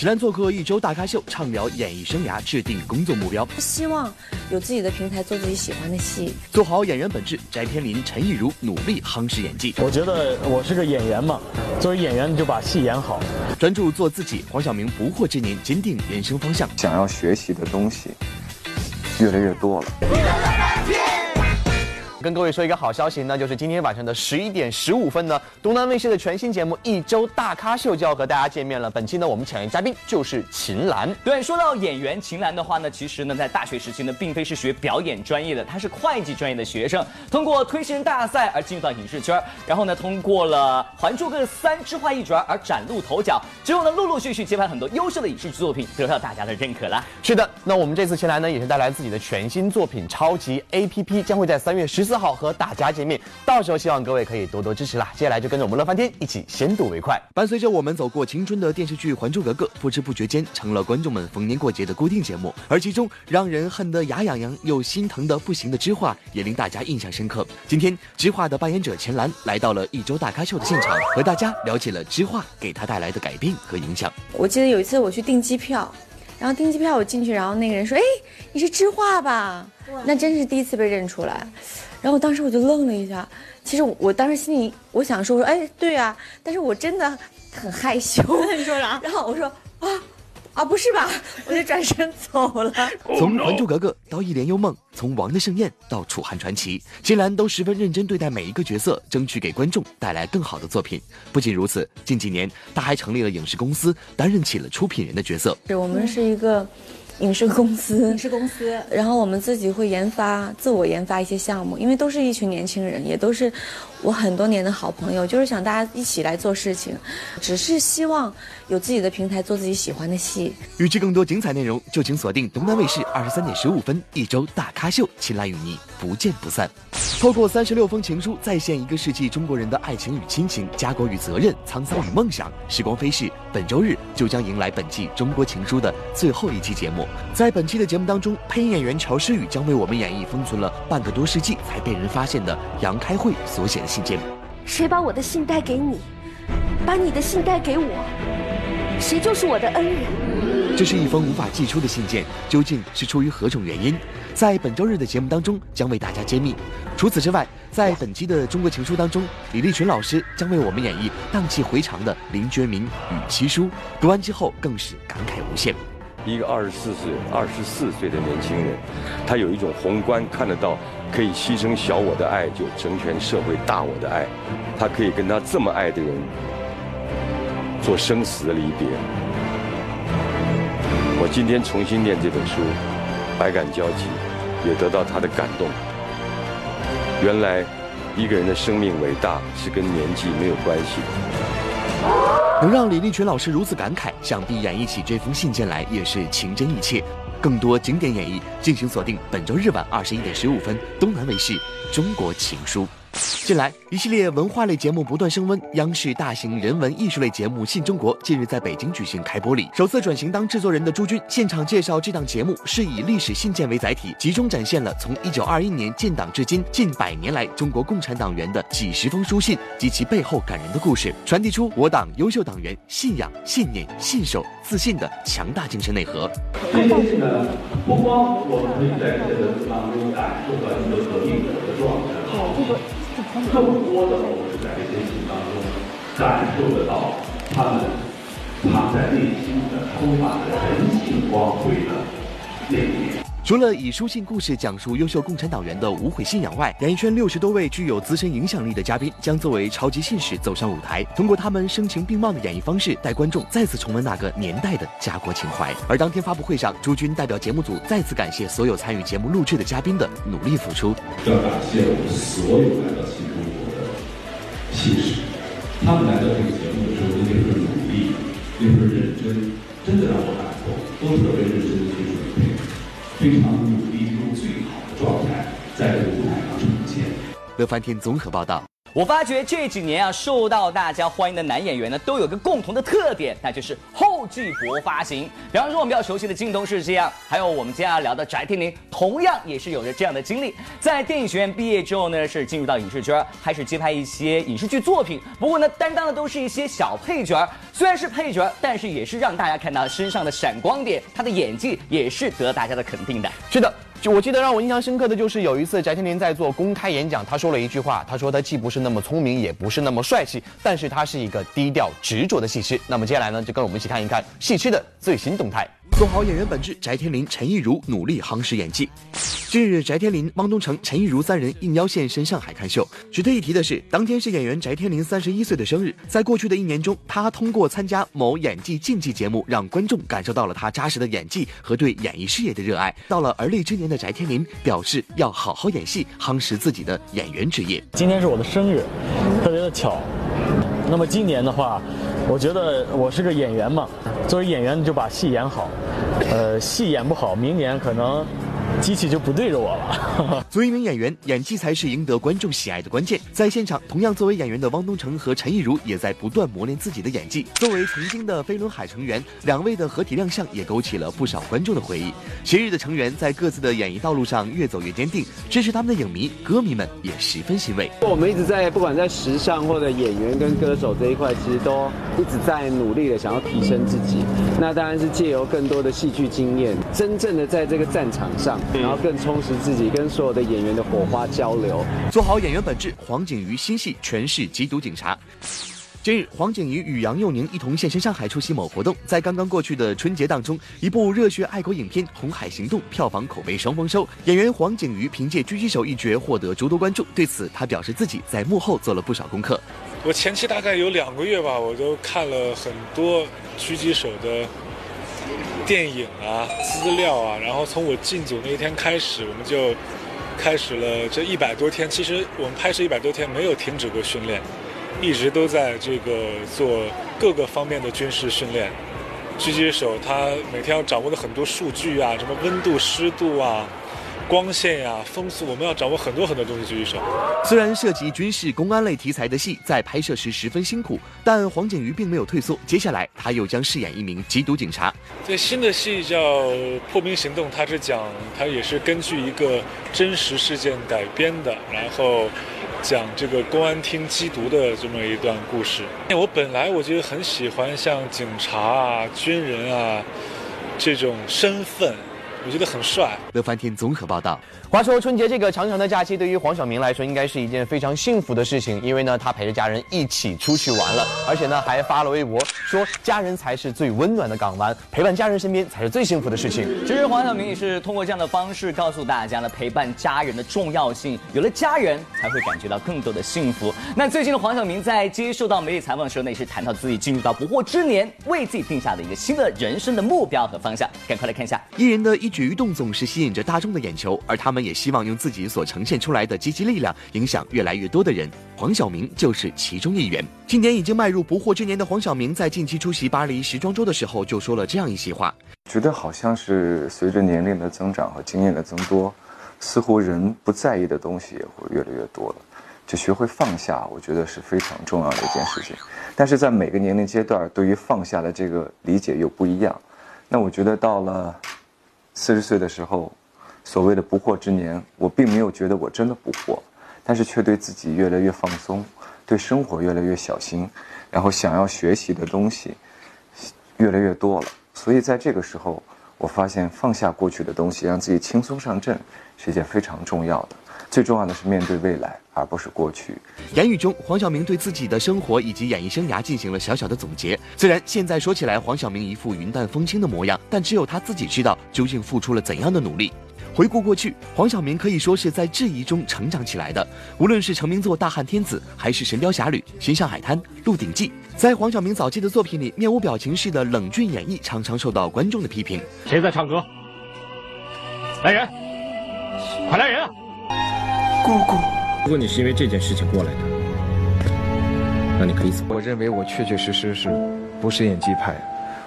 秦岚做客一周大咖秀，畅聊演艺生涯，制定工作目标。希望有自己的平台，做自己喜欢的戏，做好演员本质。翟天临、陈亦儒努力夯实演技。我觉得我是个演员嘛，作为演员就把戏演好，专注做自己。黄晓明不惑之年，坚定人生方向，想要学习的东西越来越多了。跟各位说一个好消息，呢就是今天晚上的十一点十五分呢，东南卫视的全新节目《一周大咖秀》就要和大家见面了。本期呢，我们抢约嘉宾就是秦岚。对，说到演员秦岚的话呢，其实呢，在大学时期呢，并非是学表演专业的，她是会计专业的学生，通过推新人大赛而进入到影视圈，然后呢，通过了《还珠格格三》《之画一转》而崭露头角，之后呢，陆陆续续接拍很多优秀的影视剧作品，得到大家的认可了。是的，那我们这次秦岚呢，也是带来自己的全新作品《超级 A P P》，将会在三月十。四号和大家见面，到时候希望各位可以多多支持啦。接下来就跟着我们乐翻天一起先睹为快。伴随着我们走过青春的电视剧《还珠格格》，不知不觉间成了观众们逢年过节的固定节目。而其中让人恨得牙痒痒又心疼的不行的知画，也令大家印象深刻。今天知画的扮演者钱岚来到了一周大咖秀的现场，和大家了解了知画给他带来的改变和影响。我记得有一次我去订机票，然后订机票我进去，然后那个人说：“哎，你是知画吧？”那真是第一次被认出来。然后当时我就愣了一下，其实我当时心里我想说说，哎，对啊，但是我真的很害羞。你说啥？然后我说啊啊，不是吧？我就转身走了。从《还珠格格》到《一帘幽梦》，从《王的盛宴》到《楚汉传奇》，金兰都十分认真对待每一个角色，争取给观众带来更好的作品。不仅如此，近几年他还成立了影视公司，担任起了出品人的角色。我们是一个。影视公司，影视公司，然后我们自己会研发、自我研发一些项目，因为都是一群年轻人，也都是我很多年的好朋友，就是想大家一起来做事情，只是希望有自己的平台做自己喜欢的戏。预知更多精彩内容，就请锁定东南卫视二十三点十五分一周大咖秀，秦岚与你不见不散。透过三十六封情书，再现一个世纪中国人的爱情与亲情、家国与责任、沧桑与梦想。时光飞逝，本周日就将迎来本季《中国情书》的最后一期节目。在本期的节目当中，配音演员乔诗雨将为我们演绎封存了半个多世纪才被人发现的杨开慧所写的信件。谁把我的信带给你，把你的信带给我，谁就是我的恩人。这是一封无法寄出的信件，究竟是出于何种原因？在本周日的节目当中将为大家揭秘。除此之外，在本期的《中国情书》当中，李立群老师将为我们演绎荡气回肠的林觉民与七叔。读完之后更是感慨无限。一个二十四岁、二十四岁的年轻人，他有一种宏观看得到，可以牺牲小我的爱，就成全社会大我的爱。他可以跟他这么爱的人做生死的离别。我今天重新念这本书，百感交集，也得到他的感动。原来，一个人的生命伟大是跟年纪没有关系的。能让李立群老师如此感慨，想必演绎起这封信件来也是情真意切。更多经典演绎，敬请锁定本周日晚二十一点十五分，东南卫视《中国情书》。近来，一系列文化类节目不断升温。央视大型人文艺术类节目《信中国》近日在北京举行开播礼，首次转型当制作人的朱军现场介绍这档节目是以历史信件为载体，集中展现了从一九二一年建党至今近百年来中国共产党员的几十封书信及其背后感人的故事，传递出我党优秀党员信仰、信念、信守、自信的强大精神内核。这件事呢，不光我们可以在这个当中感受到一个革命。更多的，我们在这些当中感受得到他们藏在内心的充满了人性光辉的那一面。除了以书信故事讲述优秀共产党员的无悔信仰外，演艺圈六十多位具有资深影响力的嘉宾将作为超级信使走上舞台，通过他们声情并茂的演绎方式，带观众再次重温那个年代的家国情怀。而当天发布会上，朱军代表节目组再次感谢所有参与节目录制的嘉宾的努力付出。要感谢我们所有来到新气势，他们来到这个节目的时候那份努力，那份认真，真的让我感动，都特别认真的去准备。非常努力，用最好的状态在舞台上呈现。乐翻天综合报道。我发觉这几年啊，受到大家欢迎的男演员呢，都有个共同的特点，那就是厚积薄发行。比方说我们比较熟悉的靳东是这样，还有我们接下来聊的翟天临，同样也是有着这样的经历。在电影学院毕业之后呢，是进入到影视圈，开始接拍一些影视剧作品。不过呢，担当的都是一些小配角，虽然是配角，但是也是让大家看到身上的闪光点。他的演技也是得大家的肯定的。是的。就我记得让我印象深刻的就是有一次翟天临在做公开演讲，他说了一句话，他说他既不是那么聪明，也不是那么帅气，但是他是一个低调执着的戏痴。那么接下来呢，就跟我们一起看一看戏痴的最新动态。做好演员本质，翟天临、陈亦儒努力夯实演技。近日，翟天临、汪东城、陈亦儒三人应邀现身上海看秀。值得一提的是，当天是演员翟天临三十一岁的生日。在过去的一年中，他通过参加某演技竞技节目，让观众感受到了他扎实的演技和对演艺事业的热爱。到了而立之年的翟天临表示要好好演戏，夯实自己的演员职业。今天是我的生日，特别的巧。那么今年的话，我觉得我是个演员嘛，作为演员就把戏演好，呃，戏演不好，明年可能。机器就不对着我了。作为一名演员，演技才是赢得观众喜爱的关键。在现场，同样作为演员的汪东城和陈亦儒也在不断磨练自己的演技。作为曾经的飞轮海成员，两位的合体亮相也勾起了不少观众的回忆。昔日的成员在各自的演艺道路上越走越坚定，支持他们的影迷、歌迷们也十分欣慰。我们一直在不管在时尚或者演员跟歌手这一块，其实都一直在努力的想要提升自己。那当然是借由更多的戏剧经验，真正的在这个战场上。然后更充实自己，跟所有的演员的火花交流，做好演员本质。黄景瑜新戏诠释缉毒警察。近日，黄景瑜与杨佑宁一同现身上海出席某活动。在刚刚过去的春节档中，一部热血爱国影片《红海行动》票房口碑双丰收。演员黄景瑜凭借狙击手一角获得诸多关注。对此，他表示自己在幕后做了不少功课。我前期大概有两个月吧，我都看了很多狙击手的。电影啊，资料啊，然后从我进组那一天开始，我们就开始了这一百多天。其实我们拍摄一百多天没有停止过训练，一直都在这个做各个方面的军事训练。狙击手他每天要掌握的很多数据啊，什么温度、湿度啊。光线呀，风速，我们要掌握很多很多东西。狙击手虽然涉及军事、公安类题材的戏，在拍摄时十分辛苦，但黄景瑜并没有退缩。接下来，他又将饰演一名缉毒警察。这新的戏叫《破冰行动》，它是讲，它也是根据一个真实事件改编的，然后讲这个公安厅缉毒的这么一段故事。我本来我觉得很喜欢像警察啊、军人啊这种身份。我觉得很帅。乐翻天综合报道。话说春节这个长长的假期，对于黄晓明来说，应该是一件非常幸福的事情，因为呢，他陪着家人一起出去玩了，而且呢，还发了微博说，家人才是最温暖的港湾，陪伴家人身边才是最幸福的事情。其实黄晓明也是通过这样的方式告诉大家了，陪伴家人的重要性，有了家人才会感觉到更多的幸福。那最近的黄晓明在接受到媒体采访的时候呢，也是谈到自己进入到不惑之年，为自己定下的一个新的人生的目标和方向。赶快来看一下艺人的一举一动，总是吸引着大众的眼球，而他们也希望用自己所呈现出来的积极力量，影响越来越多的人。黄晓明就是其中一员。今年已经迈入不惑之年的黄晓明，在近期出席巴黎时装周的时候，就说了这样一席话：觉得好像是随着年龄的增长和经验的增多，似乎人不在意的东西也会越来越多了。就学会放下，我觉得是非常重要的一件事情。但是在每个年龄阶段，对于放下的这个理解又不一样。那我觉得到了四十岁的时候。所谓的不惑之年，我并没有觉得我真的不惑，但是却对自己越来越放松，对生活越来越小心，然后想要学习的东西越来越多了。所以在这个时候，我发现放下过去的东西，让自己轻松上阵，是一件非常重要的。最重要的是面对未来，而不是过去。言语中，黄晓明对自己的生活以及演艺生涯进行了小小的总结。虽然现在说起来，黄晓明一副云淡风轻的模样，但只有他自己知道究竟付出了怎样的努力。回顾过去，黄晓明可以说是在质疑中成长起来的。无论是成名作《大汉天子》，还是《神雕侠侣》《新上海滩》《鹿鼎记》，在黄晓明早期的作品里，面无表情式的冷峻演绎常常受到观众的批评。谁在唱歌？来人，快来人啊！姑姑，如果你是因为这件事情过来的，那你可以走。我认为我确确实实是不是演技派。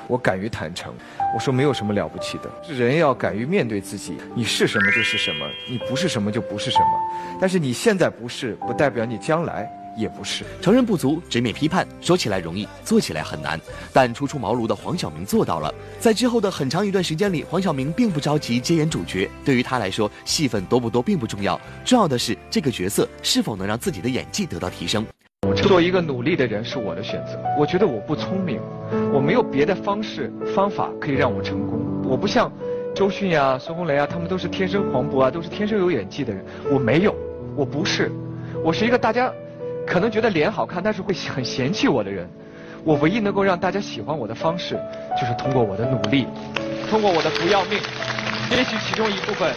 我敢于坦诚，我说没有什么了不起的，人要敢于面对自己，你是什么就是什么，你不是什么就不是什么。但是你现在不是，不代表你将来也不是。承认不足，直面批判，说起来容易，做起来很难。但初出茅庐的黄晓明做到了。在之后的很长一段时间里，黄晓明并不着急接演主角。对于他来说，戏份多不多并不重要，重要的是这个角色是否能让自己的演技得到提升。做一个努力的人是我的选择。我觉得我不聪明，我没有别的方式方法可以让我成功。我不像周迅呀、孙红雷啊，他们都是天生黄渤啊，都是天生有演技的人。我没有，我不是，我是一个大家。可能觉得脸好看，但是会很嫌弃我的人，我唯一能够让大家喜欢我的方式，就是通过我的努力，通过我的不要命。也许其中一部分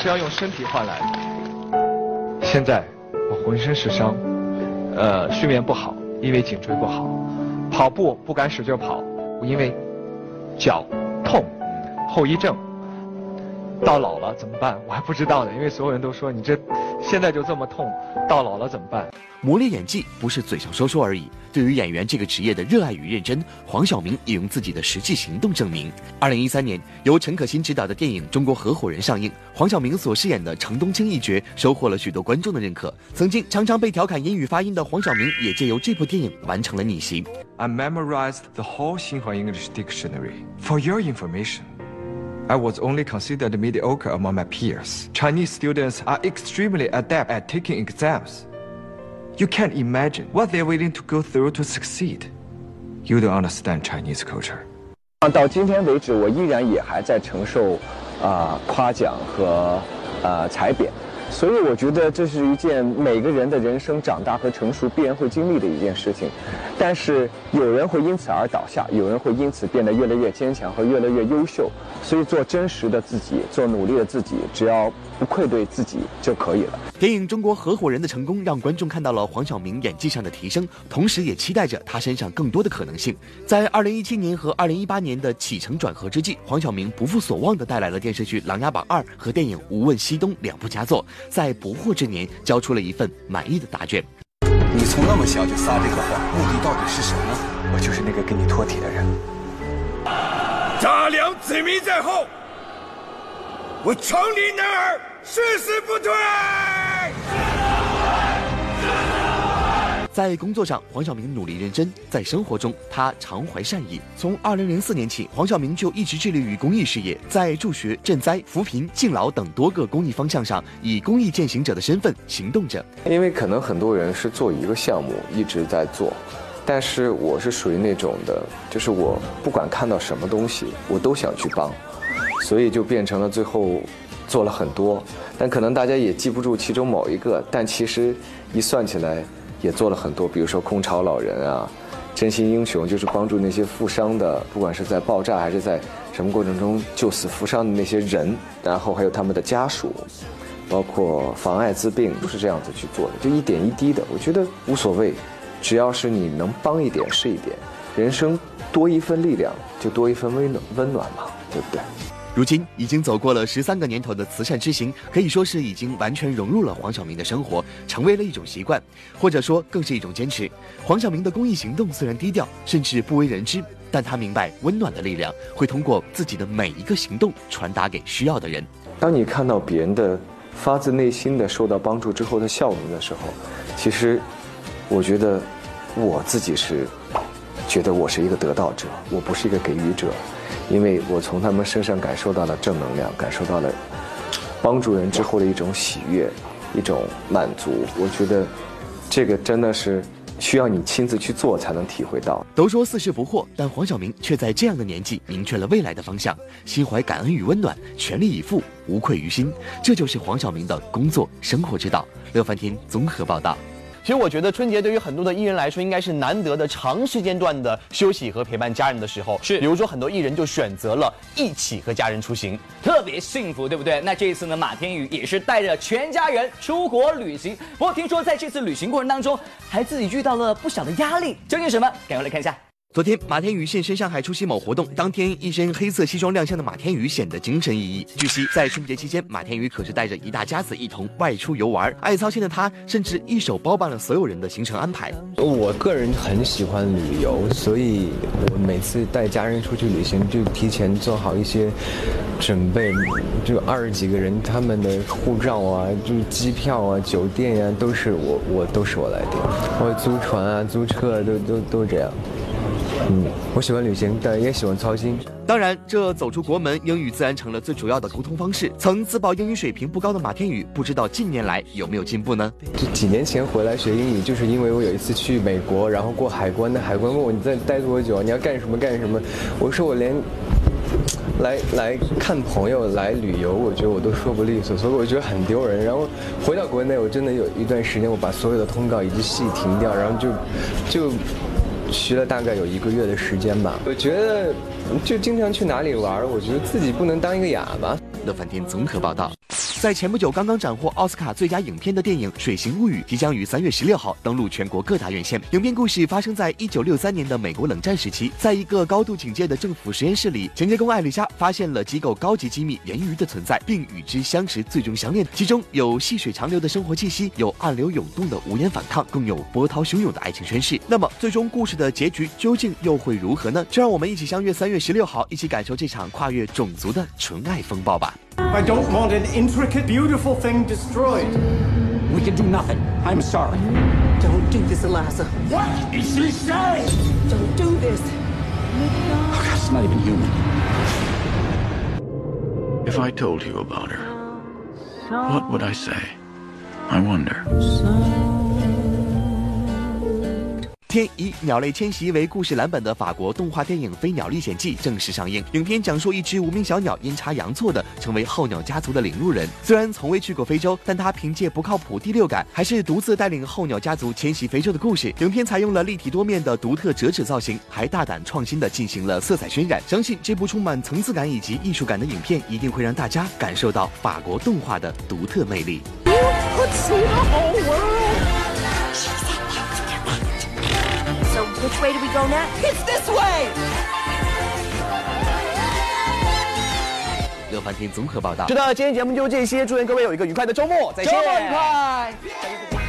是要用身体换来的。现在我浑身是伤，呃，睡眠不好，因为颈椎不好，跑步不敢使劲跑，因为脚痛，后遗症。到老了怎么办？我还不知道呢，因为所有人都说你这现在就这么痛，到老了怎么办？磨练演技不是嘴上说说而已。对于演员这个职业的热爱与认真，黄晓明也用自己的实际行动证明。二零一三年，由陈可辛执导的电影《中国合伙人》上映，黄晓明所饰演的程东青一角收获了许多观众的认可。曾经常常被调侃英语发音的黄晓明，也借由这部电影完成了逆袭。I memorized the whole Xinhua English dictionary for your information. I was only considered mediocre among my peers. Chinese students are extremely adept at taking exams. You can't imagine what they're willing to go through to succeed. You don't understand Chinese culture. 到今天为止，我依然也还在承受啊、呃、夸奖和呃踩贬。 所以我觉得这是一件每个人的人生长大和成熟必然会经历的一件事情，但是有人会因此而倒下，有人会因此变得越来越坚强和越来越优秀。所以做真实的自己，做努力的自己，只要不愧对自己就可以了。电影《中国合伙人》的成功，让观众看到了黄晓明演技上的提升，同时也期待着他身上更多的可能性。在2017年和2018年的起承转合之际，黄晓明不负所望地带来了电视剧《琅琊榜二》和电影《无问西东》两部佳作，在不惑之年交出了一份满意的答卷。你从那么小就撒这个谎，目的到底是什么？我就是那个跟你托底的人。大梁子民在后，我城里男儿誓死不退。在工作上，黄晓明努力认真；在生活中，他常怀善意。从二零零四年起，黄晓明就一直致力于公益事业，在助学、赈灾、扶贫、敬老等多个公益方向上，以公益践行者的身份行动着。因为可能很多人是做一个项目一直在做。但是我是属于那种的，就是我不管看到什么东西，我都想去帮，所以就变成了最后做了很多，但可能大家也记不住其中某一个，但其实一算起来也做了很多，比如说空巢老人啊，真心英雄就是帮助那些负伤的，不管是在爆炸还是在什么过程中救死扶伤的那些人，然后还有他们的家属，包括防艾滋病，都是这样子去做的，就一点一滴的，我觉得无所谓。只要是你能帮一点是一点，人生多一份力量就多一份温暖温暖嘛，对不对？如今已经走过了十三个年头的慈善之行，可以说是已经完全融入了黄晓明的生活，成为了一种习惯，或者说更是一种坚持。黄晓明的公益行动虽然低调，甚至不为人知，但他明白温暖的力量会通过自己的每一个行动传达给需要的人。当你看到别人的发自内心的受到帮助之后的笑容的时候，其实。我觉得我自己是觉得我是一个得道者，我不是一个给予者，因为我从他们身上感受到了正能量，感受到了帮助人之后的一种喜悦，一种满足。我觉得这个真的是需要你亲自去做才能体会到。都说四十不惑，但黄晓明却在这样的年纪明确了未来的方向，心怀感恩与温暖，全力以赴，无愧于心。这就是黄晓明的工作生活之道。乐翻天综合报道。其实我觉得春节对于很多的艺人来说，应该是难得的长时间段的休息和陪伴家人的时候。是，比如说很多艺人就选择了一起和家人出行，特别幸福，对不对？那这一次呢，马天宇也是带着全家人出国旅行。不过听说在这次旅行过程当中，还自己遇到了不小的压力，究竟什么？赶快来看一下。昨天，马天宇现身上海出席某活动，当天一身黑色西装亮相的马天宇显得精神奕奕。据悉，在春节期间，马天宇可是带着一大家子一同外出游玩，爱操心的他甚至一手包办了所有人的行程安排。我个人很喜欢旅游，所以我每次带家人出去旅行，就提前做好一些准备，就二十几个人，他们的护照啊，就机票啊、酒店呀、都是我我都是我来订，我租船啊、租车啊，都都都这样。嗯，我喜欢旅行，但也喜欢操心。当然，这走出国门，英语自然成了最主要的沟通方式。曾自曝英语水平不高的马天宇，不知道近年来有没有进步呢？就几年前回来学英语，就是因为我有一次去美国，然后过海关，那海关问我你在待多久，你要干什么干什么，我说我连来来看朋友来旅游，我觉得我都说不利索，所以我觉得很丢人。然后回到国内，我真的有一段时间，我把所有的通告以及戏停掉，然后就就。学了大概有一个月的时间吧，我觉得就经常去哪里玩，我觉得自己不能当一个哑巴。乐翻天综合报道。在前不久刚刚斩获奥斯卡最佳影片的电影《水形物语》即将于三月十六号登陆全国各大院线。影片故事发生在一九六三年的美国冷战时期，在一个高度警戒的政府实验室里，清洁工艾丽莎发现了机构高级机密——人鱼的存在，并与之相识，最终相恋。其中有细水长流的生活气息，有暗流涌动的无言反抗，更有波涛汹涌的爱情宣誓。那么，最终故事的结局究竟又会如何呢？就让我们一起相约三月十六号，一起感受这场跨越种族的纯爱风暴吧。I don't want an intricate, beautiful thing destroyed. We can do nothing. I'm sorry. Don't do this, Eliza. What is she saying? Don't do this. Oh, God, it's not even human. If I told you about her, what would I say? I wonder. 天以鸟类迁徙为故事蓝本的法国动画电影《飞鸟历险记》正式上映。影片讲述一只无名小鸟阴差阳错的成为候鸟家族的领路人。虽然从未去过非洲，但他凭借不靠谱第六感，还是独自带领候鸟家族迁徙非洲的故事。影片采用了立体多面的独特折纸造型，还大胆创新的进行了色彩渲染。相信这部充满层次感以及艺术感的影片，一定会让大家感受到法国动画的独特魅力。Which way do we go now? It's this way! 乐翻天综合报道。是的，今天节目就这些，祝愿各位有一个愉快的周末，再见。周末愉快。